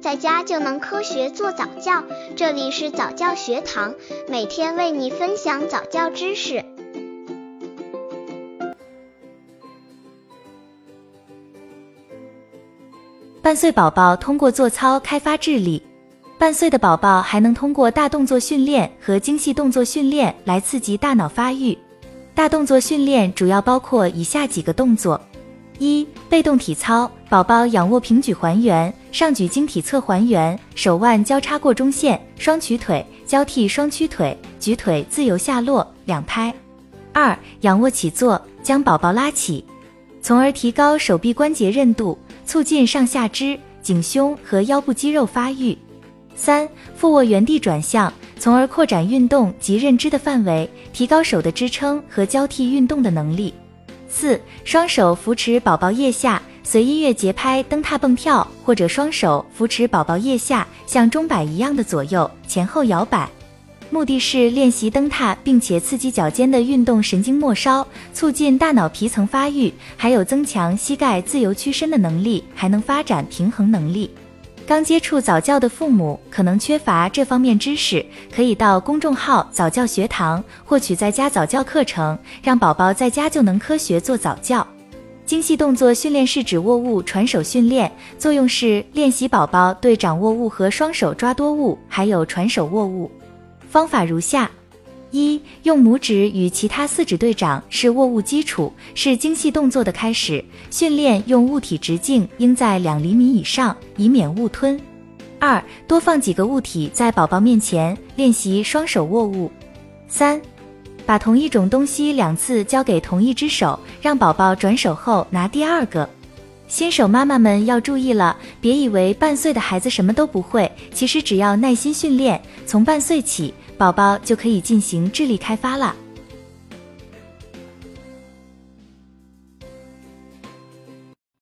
在家就能科学做早教。这里是早教学堂，每天为你分享早教知识。半岁宝宝通过做操开发智力。半岁的宝宝还能通过大动作训练和精细动作训练来刺激大脑发育。大动作训练主要包括以下几个动作：一、被动体操，宝宝仰卧平举还原，上举经体侧还原，手腕交叉过中线，双曲腿交替双曲腿，举腿自由下落两拍。二、仰卧起坐，将宝宝拉起，从而提高手臂关节韧度，促进上下肢、颈胸和腰部肌肉发育。三、俯卧原地转向，从而扩展运动及认知的范围，提高手的支撑和交替运动的能力。四、双手扶持宝宝腋下，随音乐节拍蹬踏蹦跳，或者双手扶持宝宝腋下，像钟摆一样的左右前后摇摆，目的是练习蹬踏，并且刺激脚尖的运动神经末梢，促进大脑皮层发育，还有增强膝盖自由屈伸的能力，还能发展平衡能力。刚接触早教的父母可能缺乏这方面知识，可以到公众号早教学堂获取在家早教课程，让宝宝在家就能科学做早教。精细动作训练是指握物传手训练，作用是练习宝宝对掌握物和双手抓多物，还有传手握物。方法如下。一用拇指与其他四指对掌是握物基础，是精细动作的开始。训练用物体直径应在两厘米以上，以免误吞。二多放几个物体在宝宝面前，练习双手握物。三把同一种东西两次交给同一只手，让宝宝转手后拿第二个。新手妈妈们要注意了，别以为半岁的孩子什么都不会，其实只要耐心训练，从半岁起。宝宝就可以进行智力开发了。